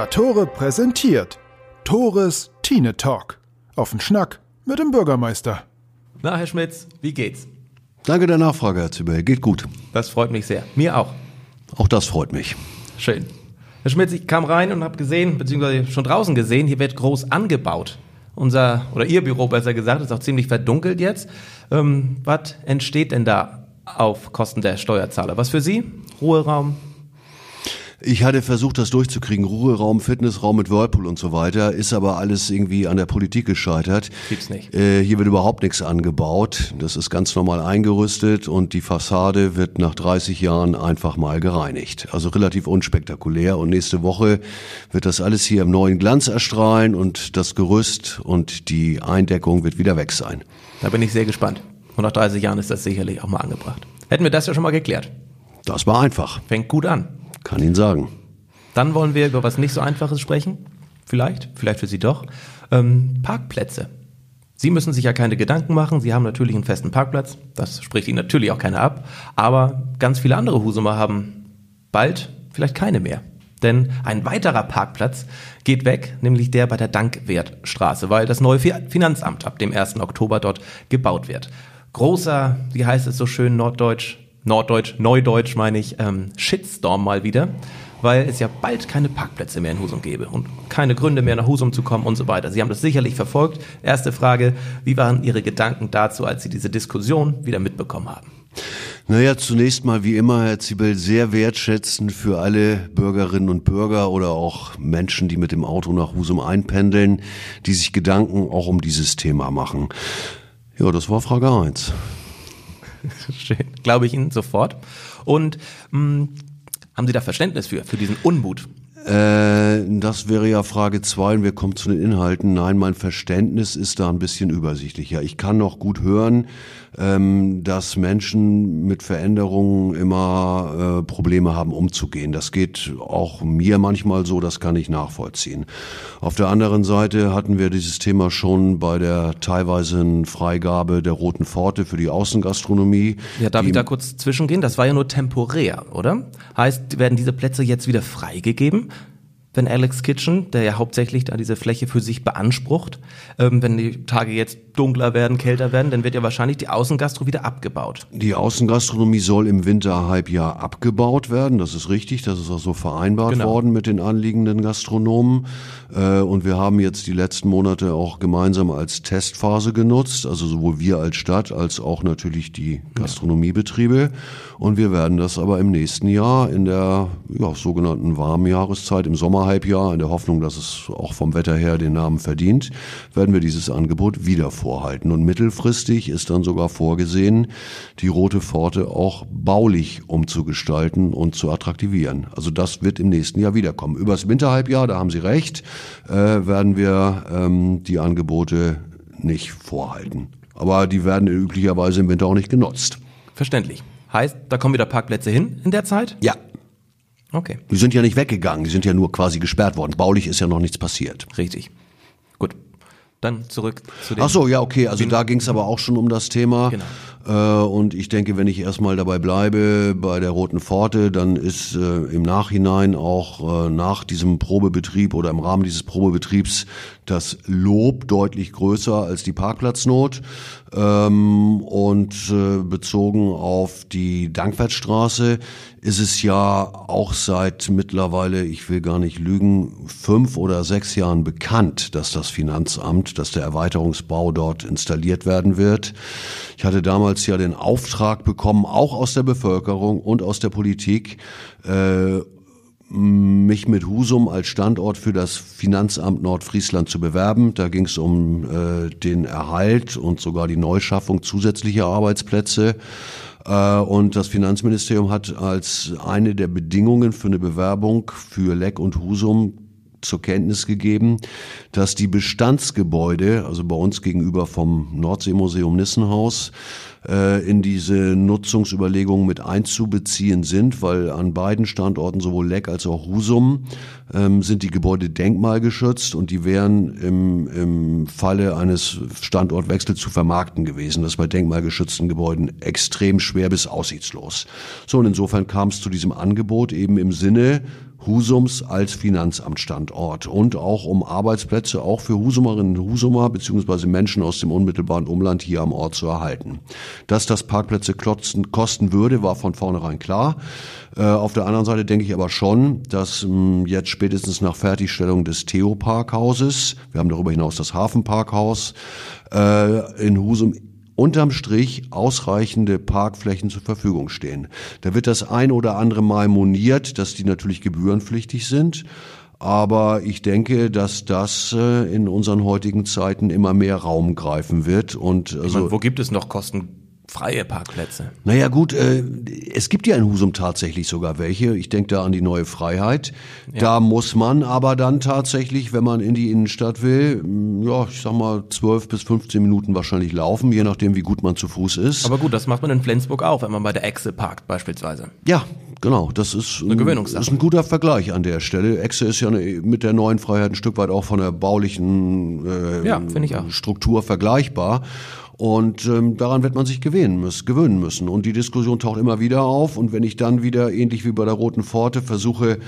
Liberatore präsentiert Tores Tine Talk. Auf den Schnack mit dem Bürgermeister. Na, Herr Schmitz, wie geht's? Danke der Nachfrage, Herr Zibel. Geht gut. Das freut mich sehr. Mir auch. Auch das freut mich. Schön. Herr Schmitz, ich kam rein und habe gesehen, beziehungsweise schon draußen gesehen, hier wird groß angebaut. Unser, oder Ihr Büro besser gesagt, ist auch ziemlich verdunkelt jetzt. Ähm, was entsteht denn da auf Kosten der Steuerzahler? Was für Sie? Ruheraum, ich hatte versucht, das durchzukriegen. Ruheraum, Fitnessraum mit Whirlpool und so weiter. Ist aber alles irgendwie an der Politik gescheitert. Gibt's nicht. Äh, hier wird überhaupt nichts angebaut. Das ist ganz normal eingerüstet und die Fassade wird nach 30 Jahren einfach mal gereinigt. Also relativ unspektakulär. Und nächste Woche wird das alles hier im neuen Glanz erstrahlen und das Gerüst und die Eindeckung wird wieder weg sein. Da bin ich sehr gespannt. Und nach 30 Jahren ist das sicherlich auch mal angebracht. Hätten wir das ja schon mal geklärt. Das war einfach. Fängt gut an. Kann Ihnen sagen. Dann wollen wir über was nicht so Einfaches sprechen. Vielleicht, vielleicht für Sie doch. Ähm, Parkplätze. Sie müssen sich ja keine Gedanken machen. Sie haben natürlich einen festen Parkplatz. Das spricht Ihnen natürlich auch keiner ab. Aber ganz viele andere Husumer haben bald vielleicht keine mehr. Denn ein weiterer Parkplatz geht weg, nämlich der bei der Dankwertstraße, weil das neue Finanzamt ab dem 1. Oktober dort gebaut wird. Großer, wie heißt es so schön norddeutsch, Norddeutsch, Neudeutsch meine ich, ähm, Shitstorm mal wieder, weil es ja bald keine Parkplätze mehr in Husum gäbe und keine Gründe mehr nach Husum zu kommen und so weiter. Sie haben das sicherlich verfolgt. Erste Frage, wie waren Ihre Gedanken dazu, als Sie diese Diskussion wieder mitbekommen haben? Naja, zunächst mal wie immer, Herr Zibel, sehr wertschätzend für alle Bürgerinnen und Bürger oder auch Menschen, die mit dem Auto nach Husum einpendeln, die sich Gedanken auch um dieses Thema machen. Ja, das war Frage eins. Schön. Glaube ich Ihnen sofort. Und mh, hm, haben Sie da Verständnis für, für diesen Unmut? Äh, das wäre ja Frage zwei und wir kommen zu den Inhalten. Nein, mein Verständnis ist da ein bisschen übersichtlicher. Ich kann noch gut hören, ähm, dass Menschen mit Veränderungen immer äh, Probleme haben, umzugehen. Das geht auch mir manchmal so, das kann ich nachvollziehen. Auf der anderen Seite hatten wir dieses Thema schon bei der teilweisen Freigabe der Roten Pforte für die Außengastronomie. Ja, darf ich da kurz zwischengehen? Das war ja nur temporär, oder? Heißt, werden diese Plätze jetzt wieder freigegeben? Wenn Alex Kitchen, der ja hauptsächlich da diese Fläche für sich beansprucht, ähm, wenn die Tage jetzt dunkler werden, kälter werden, dann wird ja wahrscheinlich die Außengastro wieder abgebaut. Die Außengastronomie soll im Winterhalbjahr abgebaut werden, das ist richtig, das ist auch so vereinbart genau. worden mit den anliegenden Gastronomen. Äh, und wir haben jetzt die letzten Monate auch gemeinsam als Testphase genutzt, also sowohl wir als Stadt als auch natürlich die Gastronomiebetriebe. Und wir werden das aber im nächsten Jahr in der ja, sogenannten warmen Jahreszeit, im Sommer Sommerhalbjahr, in der Hoffnung, dass es auch vom Wetter her den Namen verdient, werden wir dieses Angebot wieder vorhalten. Und mittelfristig ist dann sogar vorgesehen, die Rote Pforte auch baulich umzugestalten und zu attraktivieren. Also das wird im nächsten Jahr wiederkommen. Übers Winterhalbjahr, da haben Sie recht, äh, werden wir ähm, die Angebote nicht vorhalten. Aber die werden üblicherweise im Winter auch nicht genutzt. Verständlich. Heißt, da kommen wieder Parkplätze hin in der Zeit? Ja, Okay. Die sind ja nicht weggegangen, die sind ja nur quasi gesperrt worden. Baulich ist ja noch nichts passiert. Richtig. Gut. Dann zurück zu dem. Ach so, ja, okay. Also da ging es aber auch schon um das Thema. Genau. Äh, und ich denke, wenn ich erstmal dabei bleibe bei der Roten Pforte, dann ist äh, im Nachhinein auch äh, nach diesem Probebetrieb oder im Rahmen dieses Probebetriebs das Lob deutlich größer als die Parkplatznot. Ähm, und äh, bezogen auf die Dankwertstraße ist es ja auch seit mittlerweile, ich will gar nicht lügen, fünf oder sechs Jahren bekannt, dass das Finanzamt, dass der Erweiterungsbau dort installiert werden wird. Ich hatte damals ja den Auftrag bekommen, auch aus der Bevölkerung und aus der Politik, äh, mich mit Husum als Standort für das Finanzamt Nordfriesland zu bewerben. Da ging es um äh, den Erhalt und sogar die Neuschaffung zusätzlicher Arbeitsplätze. Äh, und das Finanzministerium hat als eine der Bedingungen für eine Bewerbung für Leck und Husum zur Kenntnis gegeben, dass die Bestandsgebäude, also bei uns gegenüber vom Nordseemuseum Nissenhaus, äh, in diese Nutzungsüberlegungen mit einzubeziehen sind, weil an beiden Standorten, sowohl Leck als auch Husum, ähm, sind die Gebäude denkmalgeschützt und die wären im, im Falle eines Standortwechsels zu vermarkten gewesen. Das ist bei denkmalgeschützten Gebäuden extrem schwer bis aussichtslos. So, und insofern kam es zu diesem Angebot eben im Sinne Husums als Finanzamtstandort und auch um Arbeitsplätze auch für Husumerinnen und Husumer beziehungsweise Menschen aus dem unmittelbaren Umland hier am Ort zu erhalten. Dass das Parkplätze kosten würde, war von vornherein klar. Äh, auf der anderen Seite denke ich aber schon, dass mh, jetzt spätestens nach Fertigstellung des Theo-Parkhauses, wir haben darüber hinaus das Hafenparkhaus, äh, in Husum unterm Strich ausreichende Parkflächen zur Verfügung stehen. Da wird das ein oder andere Mal moniert, dass die natürlich gebührenpflichtig sind. Aber ich denke, dass das äh, in unseren heutigen Zeiten immer mehr Raum greifen wird. Und also, meine, wo gibt es noch Kosten? Freie Parkplätze. Naja gut, äh, es gibt ja in Husum tatsächlich sogar welche. Ich denke da an die neue Freiheit. Ja. Da muss man aber dann tatsächlich, wenn man in die Innenstadt will, mm, ja, ich sag mal 12 bis 15 Minuten wahrscheinlich laufen, je nachdem, wie gut man zu Fuß ist. Aber gut, das macht man in Flensburg auch, wenn man bei der Exe parkt beispielsweise. Ja, genau. Das ist eine Gewöhnungssache. ist ein guter Vergleich an der Stelle. Exe ist ja eine, mit der neuen Freiheit ein Stück weit auch von der baulichen äh, ja, Struktur vergleichbar. Und ähm, daran wird man sich gewöhnen müssen, gewöhnen müssen. Und die Diskussion taucht immer wieder auf. Und wenn ich dann wieder, ähnlich wie bei der Roten Pforte, versuche,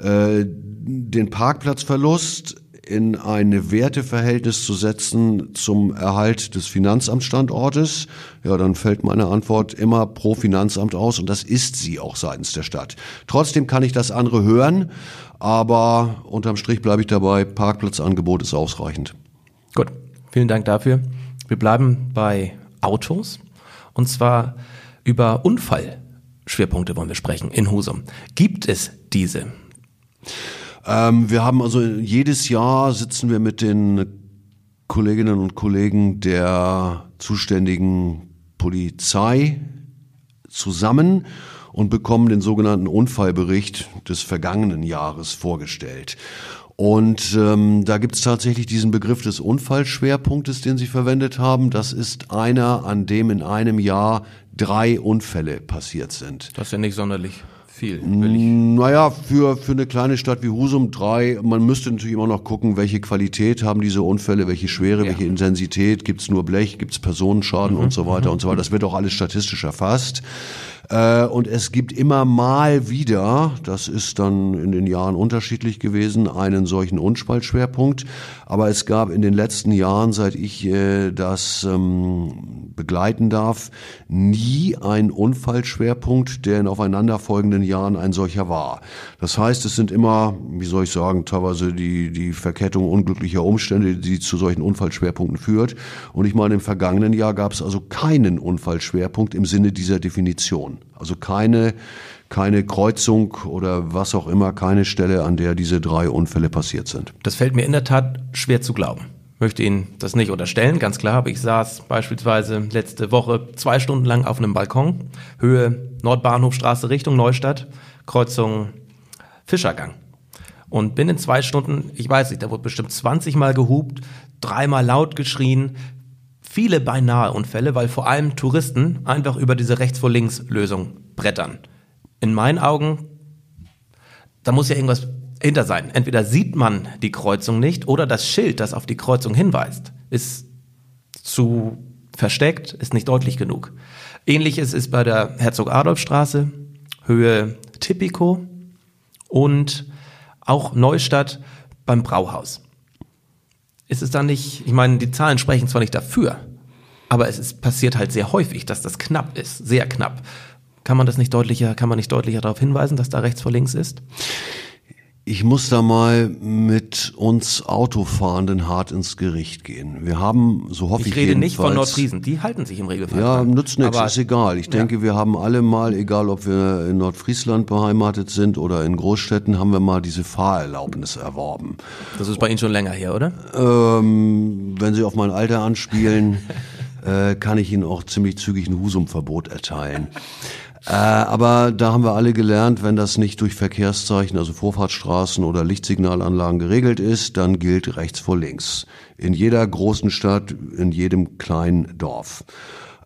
äh, den Parkplatzverlust in ein Werteverhältnis zu setzen zum Erhalt des Finanzamtsstandortes, ja, dann fällt meine Antwort immer pro Finanzamt aus und das ist sie auch seitens der Stadt. Trotzdem kann ich das andere hören, aber unterm Strich bleibe ich dabei, Parkplatzangebot ist ausreichend. Gut, vielen Dank dafür. Wir bleiben bei Autos und zwar über Unfallschwerpunkte wollen wir sprechen in Husum. Gibt es diese? Ähm, wir haben also jedes Jahr sitzen wir mit den Kolleginnen und Kollegen der zuständigen Polizei zusammen und bekommen den sogenannten Unfallbericht des vergangenen Jahres vorgestellt. Und ähm, da gibt es tatsächlich diesen Begriff des Unfallschwerpunktes, den Sie verwendet haben. Das ist einer, an dem in einem Jahr drei Unfälle passiert sind. Das ist ja nicht sonderlich viel. Naja, für, für eine kleine Stadt wie Husum drei. Man müsste natürlich immer noch gucken, welche Qualität haben diese Unfälle, welche Schwere, ja. welche Intensität. Gibt es nur Blech, gibt es Personenschaden mhm. und so weiter mhm. und so weiter. Das wird auch alles statistisch erfasst. Äh, und es gibt immer mal wieder, das ist dann in den Jahren unterschiedlich gewesen, einen solchen Unfallschwerpunkt. Aber es gab in den letzten Jahren, seit ich äh, das ähm, begleiten darf, nie einen Unfallschwerpunkt, der in aufeinanderfolgenden Jahren ein solcher war. Das heißt, es sind immer, wie soll ich sagen, teilweise die, die Verkettung unglücklicher Umstände, die zu solchen Unfallschwerpunkten führt. Und ich meine, im vergangenen Jahr gab es also keinen Unfallschwerpunkt im Sinne dieser Definition. Also keine, keine Kreuzung oder was auch immer, keine Stelle, an der diese drei Unfälle passiert sind. Das fällt mir in der Tat schwer zu glauben. Möchte Ihnen das nicht unterstellen, ganz klar, aber ich saß beispielsweise letzte Woche zwei Stunden lang auf einem Balkon, Höhe Nordbahnhofstraße Richtung Neustadt, Kreuzung Fischergang. Und bin in zwei Stunden, ich weiß nicht, da wurde bestimmt 20 Mal gehupt, dreimal laut geschrien, viele beinahe Unfälle, weil vor allem Touristen einfach über diese rechts vor links Lösung brettern. In meinen Augen, da muss ja irgendwas hinter sein. Entweder sieht man die Kreuzung nicht oder das Schild, das auf die Kreuzung hinweist, ist zu versteckt, ist nicht deutlich genug. Ähnliches ist bei der Herzog-Adolf-Straße, Höhe Tipico und auch Neustadt beim Brauhaus ist es dann nicht, ich meine, die Zahlen sprechen zwar nicht dafür, aber es ist, passiert halt sehr häufig, dass das knapp ist, sehr knapp. Kann man das nicht deutlicher, kann man nicht deutlicher darauf hinweisen, dass da rechts vor links ist? Ich muss da mal mit uns Autofahrenden hart ins Gericht gehen. Wir haben, so hoffe ich Ich rede nicht von Nordfriesen, die halten sich im Regelfall. Ja, nützt nichts, ist egal. Ich ja. denke, wir haben alle mal, egal ob wir in Nordfriesland beheimatet sind oder in Großstädten, haben wir mal diese Fahrerlaubnis erworben. Das ist bei Ihnen schon länger her, oder? Ähm, wenn Sie auf mein Alter anspielen, äh, kann ich Ihnen auch ziemlich zügig ein Husumverbot erteilen. Äh, aber da haben wir alle gelernt, wenn das nicht durch Verkehrszeichen, also Vorfahrtsstraßen oder Lichtsignalanlagen geregelt ist, dann gilt rechts vor links. In jeder großen Stadt, in jedem kleinen Dorf.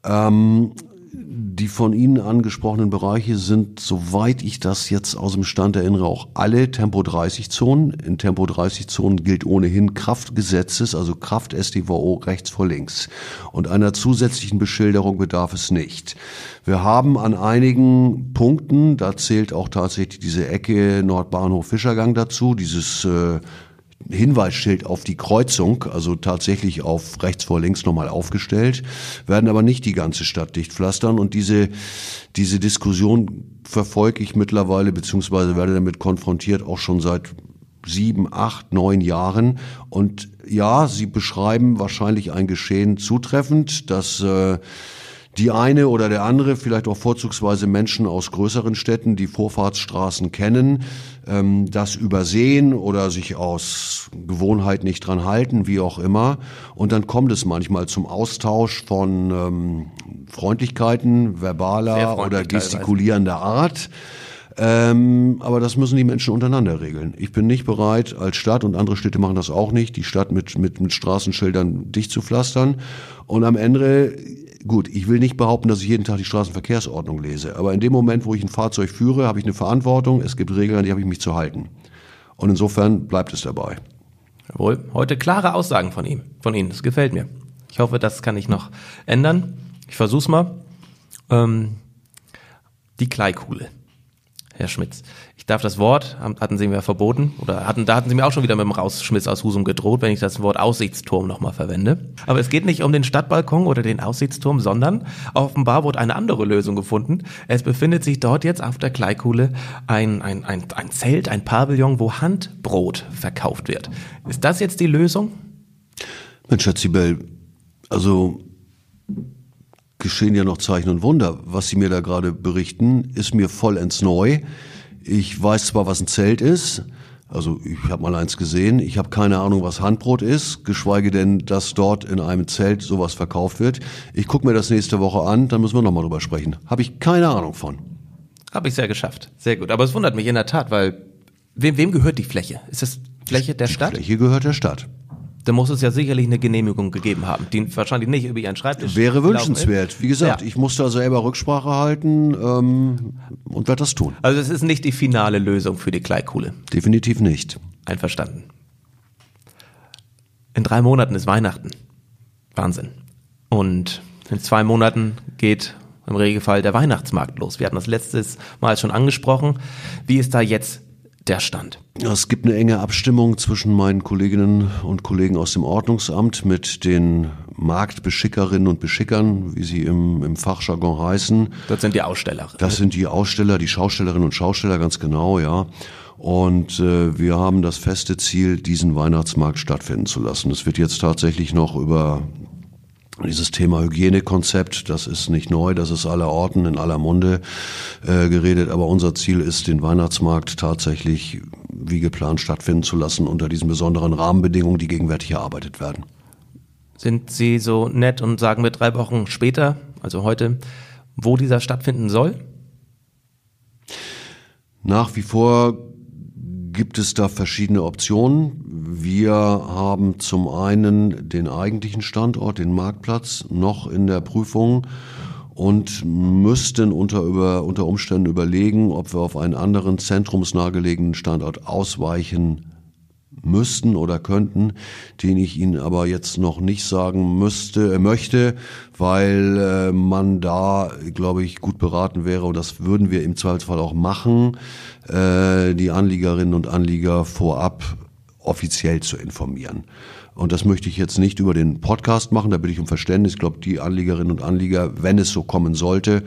Ähm, die von Ihnen angesprochenen Bereiche sind, soweit ich das jetzt aus dem Stand erinnere, auch alle Tempo 30 Zonen. In Tempo 30 Zonen gilt ohnehin Kraftgesetzes, also Kraft STVO rechts vor links. Und einer zusätzlichen Beschilderung bedarf es nicht. Wir haben an einigen Punkten, da zählt auch tatsächlich diese Ecke Nordbahnhof Fischergang dazu, dieses äh, Hinweisschild auf die Kreuzung, also tatsächlich auf rechts vor links nochmal aufgestellt, werden aber nicht die ganze Stadt dicht pflastern und diese, diese Diskussion verfolge ich mittlerweile, beziehungsweise werde damit konfrontiert auch schon seit sieben, acht, neun Jahren. Und ja, Sie beschreiben wahrscheinlich ein Geschehen zutreffend, dass äh, die eine oder der andere, vielleicht auch vorzugsweise Menschen aus größeren Städten, die Vorfahrtsstraßen kennen, ähm, das übersehen oder sich aus Gewohnheit nicht dran halten, wie auch immer. Und dann kommt es manchmal zum Austausch von ähm, Freundlichkeiten, verbaler oder gestikulierender Art. Ähm, aber das müssen die Menschen untereinander regeln. Ich bin nicht bereit, als Stadt, und andere Städte machen das auch nicht, die Stadt mit, mit, mit Straßenschildern dicht zu pflastern. Und am Ende Gut, ich will nicht behaupten, dass ich jeden Tag die Straßenverkehrsordnung lese, aber in dem Moment, wo ich ein Fahrzeug führe, habe ich eine Verantwortung, es gibt Regeln, an die habe ich mich zu halten. Und insofern bleibt es dabei. Jawohl, heute klare Aussagen von ihm, von Ihnen, das gefällt mir. Ich hoffe, das kann ich noch ändern. Ich versuch's mal. Ähm, die Kleikuhle. Herr Schmitz. Ich darf das Wort, hatten Sie mir verboten, oder hatten, da hatten Sie mir auch schon wieder mit dem Rausschmiss aus Husum gedroht, wenn ich das Wort Aussichtsturm nochmal verwende. Aber es geht nicht um den Stadtbalkon oder den Aussichtsturm, sondern offenbar wurde eine andere Lösung gefunden. Es befindet sich dort jetzt auf der Kleikuhle ein, ein, ein, ein Zelt, ein Pavillon, wo Handbrot verkauft wird. Ist das jetzt die Lösung? Mensch, Herr Zibel, also geschehen ja noch Zeichen und Wunder. Was Sie mir da gerade berichten, ist mir vollends neu. Ich weiß zwar, was ein Zelt ist, also ich habe mal eins gesehen, ich habe keine Ahnung, was Handbrot ist, geschweige denn, dass dort in einem Zelt sowas verkauft wird. Ich gucke mir das nächste Woche an, dann müssen wir nochmal drüber sprechen. Habe ich keine Ahnung von. Habe ich sehr geschafft. Sehr gut. Aber es wundert mich in der Tat, weil wem, wem gehört die Fläche? Ist das Fläche der die Stadt? Fläche gehört der Stadt da muss es ja sicherlich eine Genehmigung gegeben haben, die wahrscheinlich nicht über Ihren Schreibtisch Wäre wünschenswert. Wie gesagt, ja. ich muss da selber Rücksprache halten ähm, und werde das tun. Also es ist nicht die finale Lösung für die Kleikuhle. Definitiv nicht. Einverstanden. In drei Monaten ist Weihnachten. Wahnsinn. Und in zwei Monaten geht im Regelfall der Weihnachtsmarkt los. Wir hatten das letztes Mal schon angesprochen. Wie ist da jetzt der Stand? Es gibt eine enge Abstimmung zwischen meinen Kolleginnen und Kollegen aus dem Ordnungsamt mit den Marktbeschickerinnen und Beschickern, wie sie im, im Fachjargon heißen. Das sind die Aussteller. Das sind die Aussteller, die Schaustellerinnen und Schausteller, ganz genau, ja. Und äh, wir haben das feste Ziel, diesen Weihnachtsmarkt stattfinden zu lassen. Es wird jetzt tatsächlich noch über dieses Thema Hygienekonzept, das ist nicht neu, das ist aller Orten, in aller Munde äh, geredet, aber unser Ziel ist, den Weihnachtsmarkt tatsächlich wie geplant stattfinden zu lassen unter diesen besonderen Rahmenbedingungen, die gegenwärtig erarbeitet werden. Sind Sie so nett und sagen mir drei Wochen später, also heute, wo dieser stattfinden soll? Nach wie vor gibt es da verschiedene Optionen. Wir haben zum einen den eigentlichen Standort, den Marktplatz, noch in der Prüfung und müssten unter, über, unter Umständen überlegen, ob wir auf einen anderen zentrumsnahegelegenen Standort ausweichen müssten oder könnten, den ich Ihnen aber jetzt noch nicht sagen müsste, äh, möchte, weil äh, man da, glaube ich, gut beraten wäre und das würden wir im Zweifelsfall auch machen, äh, die Anliegerinnen und Anlieger vorab offiziell zu informieren. Und das möchte ich jetzt nicht über den Podcast machen, da bitte ich um Verständnis. Ich glaube, die Anliegerinnen und Anlieger, wenn es so kommen sollte,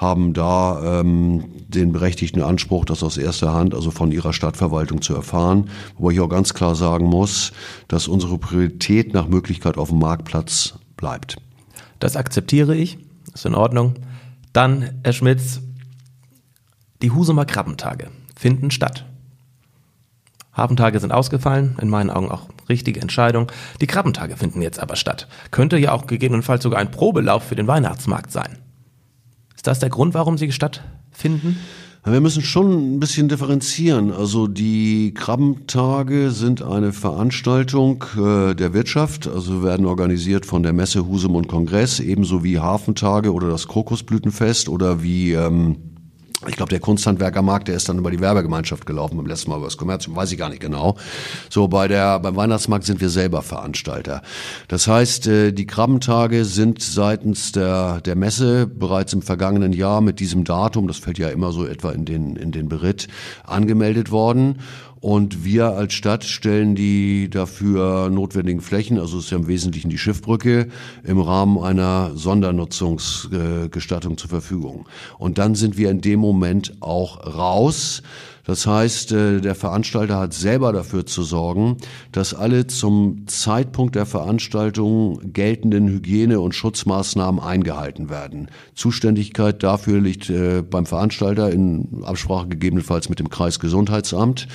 haben da ähm, den berechtigten Anspruch, das aus erster Hand, also von ihrer Stadtverwaltung zu erfahren. Wobei ich auch ganz klar sagen muss, dass unsere Priorität nach Möglichkeit auf dem Marktplatz bleibt. Das akzeptiere ich, ist in Ordnung. Dann, Herr Schmitz, die Husumer Krabbentage finden statt. Hafentage sind ausgefallen, in meinen Augen auch richtige Entscheidung. Die Krabbentage finden jetzt aber statt. Könnte ja auch gegebenenfalls sogar ein Probelauf für den Weihnachtsmarkt sein. Ist das der Grund, warum sie stattfinden? Wir müssen schon ein bisschen differenzieren. Also die Krabbentage sind eine Veranstaltung äh, der Wirtschaft, also werden organisiert von der Messe Husum und Kongress, ebenso wie Hafentage oder das Krokusblütenfest oder wie ähm, ich glaube, der Kunsthandwerkermarkt, der ist dann über die Werbegemeinschaft gelaufen beim letzten Mal über das Kommerzium, weiß ich gar nicht genau. So, bei der, beim Weihnachtsmarkt sind wir selber Veranstalter. Das heißt, äh, die Krabbentage sind seitens der, der Messe bereits im vergangenen Jahr mit diesem Datum, das fällt ja immer so etwa in den, in den Beritt, angemeldet worden. Und wir als Stadt stellen die dafür notwendigen Flächen, also es ist ja im Wesentlichen die Schiffbrücke, im Rahmen einer Sondernutzungsgestattung zur Verfügung. Und dann sind wir in dem Moment auch raus. Das heißt, äh, der Veranstalter hat selber dafür zu sorgen, dass alle zum Zeitpunkt der Veranstaltung geltenden Hygiene- und Schutzmaßnahmen eingehalten werden. Zuständigkeit dafür liegt äh, beim Veranstalter in Absprache gegebenenfalls mit dem Kreisgesundheitsamt.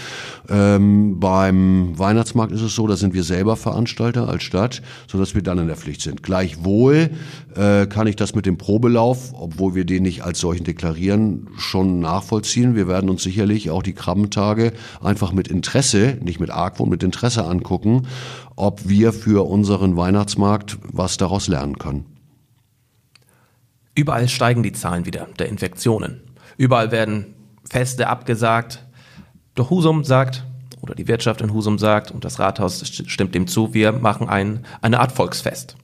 Ähm, beim Weihnachtsmarkt ist es so, da sind wir selber Veranstalter als Stadt, sodass wir dann in der Pflicht sind. Gleichwohl äh, kann ich das mit dem Probelauf, obwohl wir den nicht als solchen deklarieren, schon nachvollziehen. Wir werden uns sicherlich auch die Krabbentage einfach mit Interesse, nicht mit Argwohn, mit Interesse angucken, ob wir für unseren Weihnachtsmarkt was daraus lernen können. Überall steigen die Zahlen wieder der Infektionen. Überall werden Feste abgesagt. Doch Husum sagt, oder die Wirtschaft in Husum sagt, und das Rathaus stimmt dem zu, wir machen ein, eine Art Volksfest.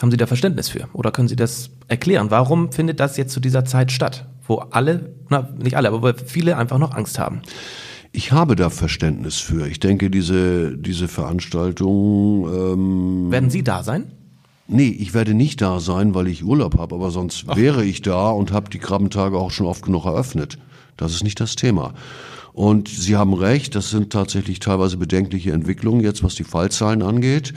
Haben Sie da Verständnis für? Oder können Sie das erklären? Warum findet das jetzt zu dieser Zeit statt? wo alle, na, nicht alle, aber viele einfach noch Angst haben. Ich habe da Verständnis für. Ich denke, diese, diese Veranstaltung. Ähm Werden Sie da sein? Nee, ich werde nicht da sein, weil ich Urlaub habe, aber sonst Ach. wäre ich da und habe die Krabbentage auch schon oft genug eröffnet. Das ist nicht das Thema. Und Sie haben recht, das sind tatsächlich teilweise bedenkliche Entwicklungen jetzt, was die Fallzahlen angeht.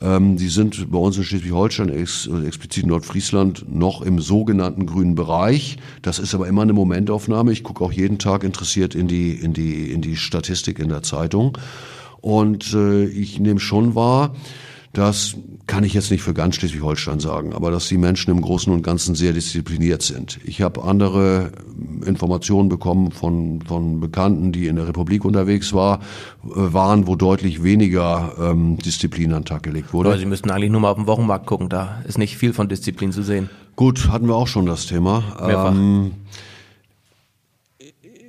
Ähm, die sind bei uns in Schleswig-Holstein, ex explizit Nordfriesland, noch im sogenannten grünen Bereich. Das ist aber immer eine Momentaufnahme. Ich gucke auch jeden Tag interessiert in die, in die, in die Statistik in der Zeitung. Und äh, ich nehme schon wahr, das kann ich jetzt nicht für ganz Schleswig-Holstein sagen, aber dass die Menschen im Großen und Ganzen sehr diszipliniert sind. Ich habe andere Informationen bekommen von, von Bekannten, die in der Republik unterwegs war, äh, waren, wo deutlich weniger ähm, Disziplin an den Tag gelegt wurde. Aber Sie müssten eigentlich nur mal auf den Wochenmarkt gucken, da ist nicht viel von Disziplin zu sehen. Gut, hatten wir auch schon das Thema. Mehrfach. Ähm,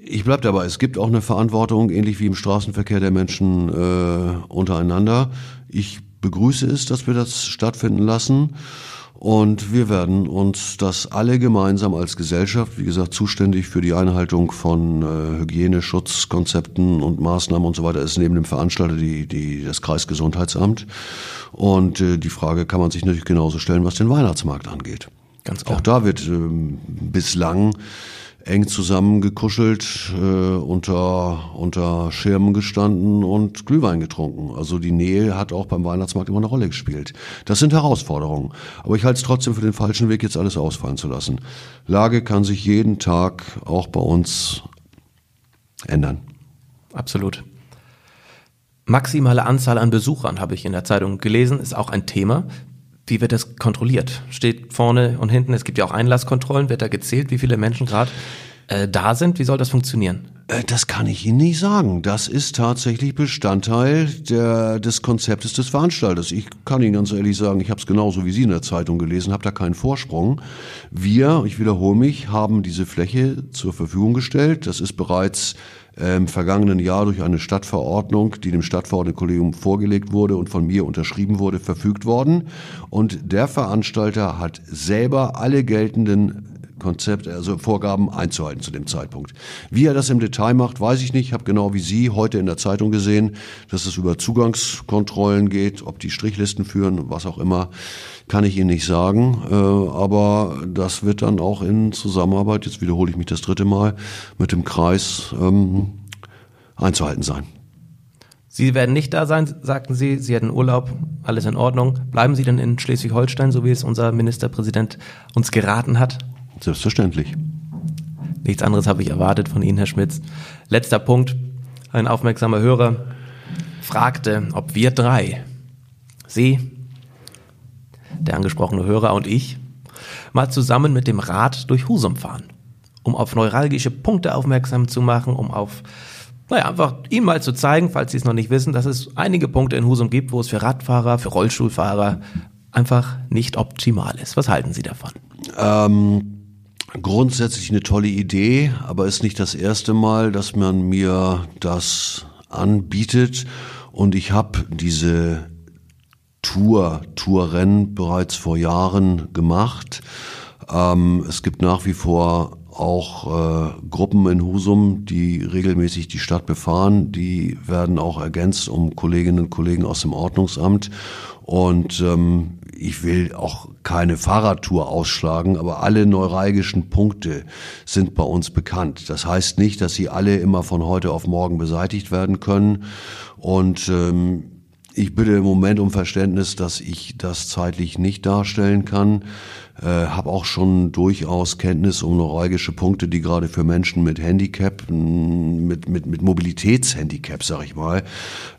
ich bleib dabei, es gibt auch eine Verantwortung, ähnlich wie im Straßenverkehr der Menschen äh, untereinander. Ich begrüße es, dass wir das stattfinden lassen. Und wir werden uns das alle gemeinsam als Gesellschaft, wie gesagt, zuständig für die Einhaltung von äh, Hygieneschutzkonzepten und Maßnahmen und so weiter ist neben dem Veranstalter die, die, das Kreisgesundheitsamt. Und äh, die Frage kann man sich natürlich genauso stellen, was den Weihnachtsmarkt angeht. Ganz klar. Auch da wird ähm, bislang eng zusammengekuschelt, äh, unter, unter Schirmen gestanden und Glühwein getrunken. Also die Nähe hat auch beim Weihnachtsmarkt immer eine Rolle gespielt. Das sind Herausforderungen. Aber ich halte es trotzdem für den falschen Weg, jetzt alles ausfallen zu lassen. Lage kann sich jeden Tag auch bei uns ändern. Absolut. Maximale Anzahl an Besuchern habe ich in der Zeitung gelesen, ist auch ein Thema. Wie wird das kontrolliert? Steht vorne und hinten, es gibt ja auch Einlasskontrollen, wird da gezählt, wie viele Menschen gerade äh, da sind? Wie soll das funktionieren? Äh, das kann ich Ihnen nicht sagen. Das ist tatsächlich Bestandteil der, des Konzeptes des Veranstalters. Ich kann Ihnen ganz ehrlich sagen, ich habe es genauso wie Sie in der Zeitung gelesen, habe da keinen Vorsprung. Wir, ich wiederhole mich, haben diese Fläche zur Verfügung gestellt. Das ist bereits im vergangenen Jahr durch eine Stadtverordnung, die dem Stadtverordnetenkollegium vorgelegt wurde und von mir unterschrieben wurde, verfügt worden. Und der Veranstalter hat selber alle geltenden Konzept, also Vorgaben einzuhalten zu dem Zeitpunkt. Wie er das im Detail macht, weiß ich nicht. Ich habe genau wie Sie heute in der Zeitung gesehen, dass es über Zugangskontrollen geht, ob die Strichlisten führen, was auch immer kann ich Ihnen nicht sagen. Äh, aber das wird dann auch in Zusammenarbeit, jetzt wiederhole ich mich das dritte Mal, mit dem Kreis ähm, einzuhalten sein. Sie werden nicht da sein, sagten Sie. Sie hätten Urlaub, alles in Ordnung. Bleiben Sie denn in Schleswig-Holstein, so wie es unser Ministerpräsident uns geraten hat? Selbstverständlich. Nichts anderes habe ich erwartet von Ihnen, Herr Schmitz. Letzter Punkt. Ein aufmerksamer Hörer fragte, ob wir drei, Sie, der angesprochene Hörer und ich mal zusammen mit dem Rad durch Husum fahren. um auf neuralgische Punkte aufmerksam zu machen, um auf naja, einfach Ihnen mal zu zeigen, falls Sie es noch nicht wissen, dass es einige Punkte in Husum gibt, wo es für Radfahrer, für Rollstuhlfahrer einfach nicht optimal ist. Was halten Sie davon? Ähm grundsätzlich eine tolle Idee, aber ist nicht das erste Mal, dass man mir das anbietet. Und ich habe diese Tour, Tourrennen bereits vor Jahren gemacht. Ähm, es gibt nach wie vor auch äh, Gruppen in Husum, die regelmäßig die Stadt befahren. Die werden auch ergänzt um Kolleginnen und Kollegen aus dem Ordnungsamt. Und ähm, ich will auch keine Fahrradtour ausschlagen, aber alle neuralgischen Punkte sind bei uns bekannt. Das heißt nicht, dass sie alle immer von heute auf morgen beseitigt werden können. Und ähm, ich bitte im Moment um Verständnis, dass ich das zeitlich nicht darstellen kann. Äh, habe auch schon durchaus Kenntnis um neuralgische Punkte, die gerade für Menschen mit Handicap, mit, mit, mit Mobilitätshandicap, sag ich mal,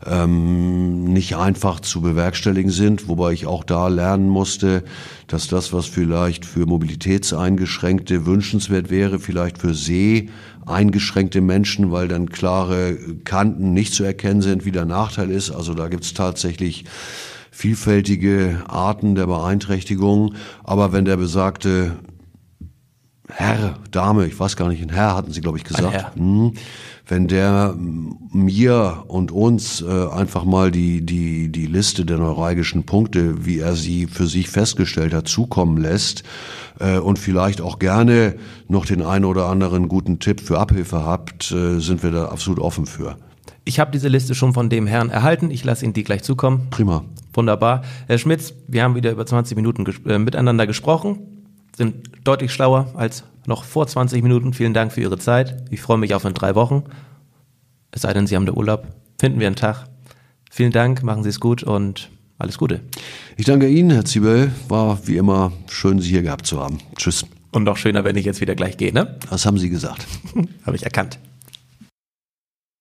ähm, nicht einfach zu bewerkstelligen sind, wobei ich auch da lernen musste, dass das, was vielleicht für Mobilitätseingeschränkte wünschenswert wäre, vielleicht für See eingeschränkte Menschen, weil dann klare Kanten nicht zu erkennen sind, wie der Nachteil ist. Also da gibt's tatsächlich vielfältige Arten der Beeinträchtigung. Aber wenn der besagte Herr, Dame, ich weiß gar nicht, ein Herr hatten Sie, glaube ich, gesagt. Hm, wenn der mir und uns äh, einfach mal die, die, die Liste der neuralgischen Punkte, wie er sie für sich festgestellt hat, zukommen lässt äh, und vielleicht auch gerne noch den einen oder anderen guten Tipp für Abhilfe habt, äh, sind wir da absolut offen für. Ich habe diese Liste schon von dem Herrn erhalten. Ich lasse Ihnen die gleich zukommen. Prima. Wunderbar. Herr Schmitz, wir haben wieder über 20 Minuten ges äh, miteinander gesprochen, sind deutlich schlauer als noch vor 20 Minuten. Vielen Dank für Ihre Zeit. Ich freue mich auf in drei Wochen. Es sei denn, Sie haben den Urlaub. Finden wir einen Tag. Vielen Dank, machen Sie es gut und alles Gute. Ich danke Ihnen, Herr Zibel. War wie immer schön, Sie hier gehabt zu haben. Tschüss. Und noch schöner, wenn ich jetzt wieder gleich gehe, ne? Was haben Sie gesagt? Habe ich erkannt.